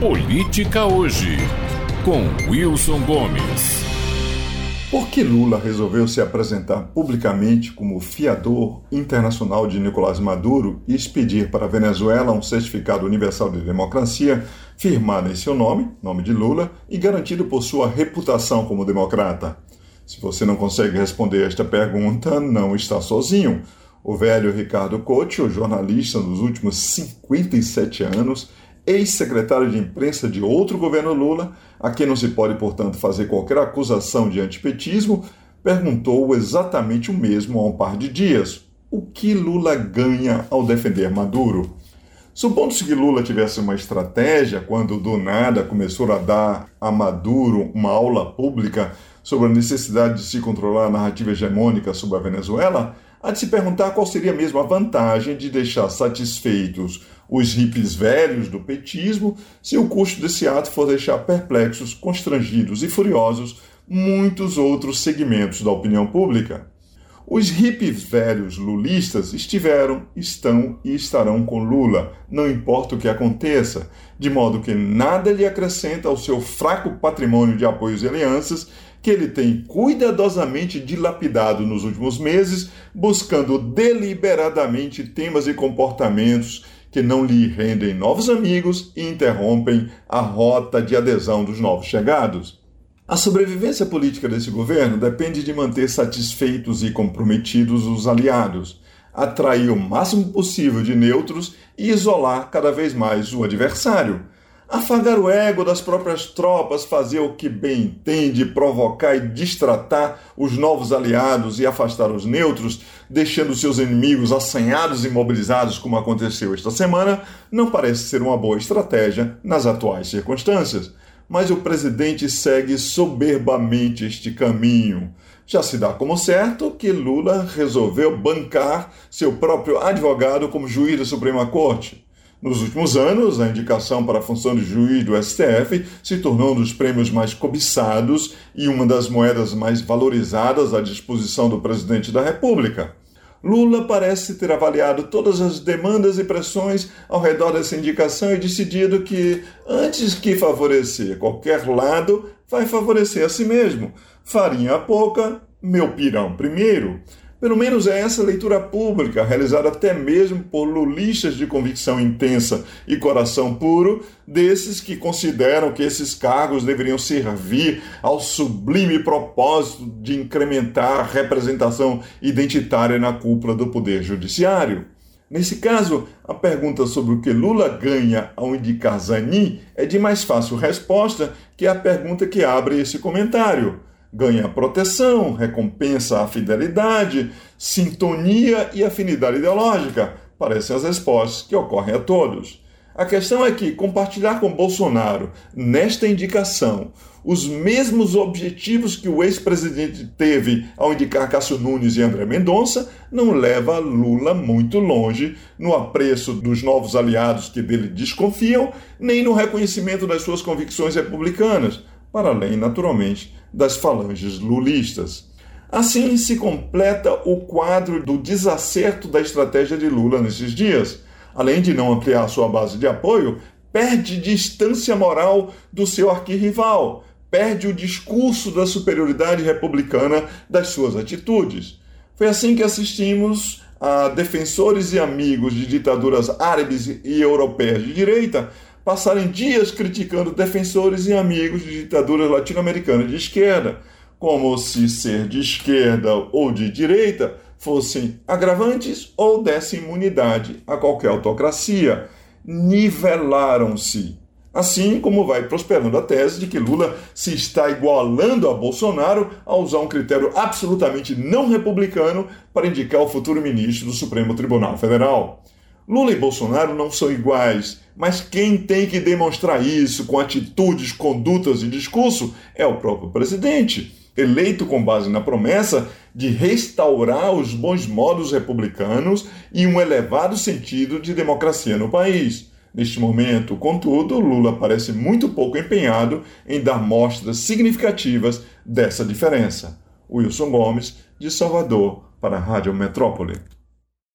Política Hoje, com Wilson Gomes. Por que Lula resolveu se apresentar publicamente como fiador internacional de Nicolás Maduro e expedir para a Venezuela um certificado universal de democracia firmado em seu nome, nome de Lula, e garantido por sua reputação como democrata? Se você não consegue responder esta pergunta, não está sozinho. O velho Ricardo Couto, jornalista nos últimos 57 anos, ex-secretário de imprensa de outro governo Lula, a quem não se pode, portanto, fazer qualquer acusação de antipetismo, perguntou exatamente o mesmo há um par de dias. O que Lula ganha ao defender Maduro? Supondo-se que Lula tivesse uma estratégia quando do nada começou a dar a Maduro uma aula pública sobre a necessidade de se controlar a narrativa hegemônica sobre a Venezuela, há de se perguntar qual seria mesmo a vantagem de deixar satisfeitos os hippies velhos do petismo se o custo desse ato for deixar perplexos, constrangidos e furiosos muitos outros segmentos da opinião pública. Os hippies velhos lulistas estiveram, estão e estarão com Lula, não importa o que aconteça, de modo que nada lhe acrescenta ao seu fraco patrimônio de apoios e alianças que ele tem cuidadosamente dilapidado nos últimos meses, buscando deliberadamente temas e comportamentos que não lhe rendem novos amigos e interrompem a rota de adesão dos novos chegados. A sobrevivência política desse governo depende de manter satisfeitos e comprometidos os aliados, atrair o máximo possível de neutros e isolar cada vez mais o adversário afagar o ego das próprias tropas, fazer o que bem entende, provocar e distratar os novos aliados e afastar os neutros, deixando seus inimigos assanhados e mobilizados, como aconteceu esta semana, não parece ser uma boa estratégia nas atuais circunstâncias. Mas o presidente segue soberbamente este caminho. Já se dá como certo que Lula resolveu bancar seu próprio advogado como juiz da Suprema Corte. Nos últimos anos, a indicação para a função de juiz do STF se tornou um dos prêmios mais cobiçados e uma das moedas mais valorizadas à disposição do presidente da República. Lula parece ter avaliado todas as demandas e pressões ao redor dessa indicação e decidido que, antes que favorecer qualquer lado, vai favorecer a si mesmo. Farinha pouca, meu pirão primeiro. Pelo menos é essa leitura pública, realizada até mesmo por lulistas de convicção intensa e coração puro, desses que consideram que esses cargos deveriam servir ao sublime propósito de incrementar a representação identitária na cúpula do Poder Judiciário. Nesse caso, a pergunta sobre o que Lula ganha ao indicar Zanin é de mais fácil resposta que a pergunta que abre esse comentário ganha proteção, recompensa a fidelidade, sintonia e afinidade ideológica. Parecem as respostas que ocorrem a todos. A questão é que compartilhar com Bolsonaro, nesta indicação, os mesmos objetivos que o ex-presidente teve ao indicar Cássio Nunes e André Mendonça não leva Lula muito longe no apreço dos novos aliados que dele desconfiam, nem no reconhecimento das suas convicções republicanas, para além, naturalmente, das falanges lulistas. Assim se completa o quadro do desacerto da estratégia de Lula nesses dias. Além de não ampliar sua base de apoio, perde distância moral do seu arquirrival, perde o discurso da superioridade republicana das suas atitudes. Foi assim que assistimos a defensores e amigos de ditaduras árabes e europeias de direita passarem dias criticando defensores e amigos de ditaduras latino-americanas de esquerda, como se ser de esquerda ou de direita fossem agravantes ou dessem imunidade a qualquer autocracia. Nivelaram-se. Assim como vai prosperando a tese de que Lula se está igualando a Bolsonaro a usar um critério absolutamente não republicano para indicar o futuro ministro do Supremo Tribunal Federal. Lula e Bolsonaro não são iguais, mas quem tem que demonstrar isso com atitudes, condutas e discurso é o próprio presidente, eleito com base na promessa de restaurar os bons modos republicanos e um elevado sentido de democracia no país. Neste momento, contudo, Lula parece muito pouco empenhado em dar mostras significativas dessa diferença. Wilson Gomes, de Salvador, para a Rádio Metrópole.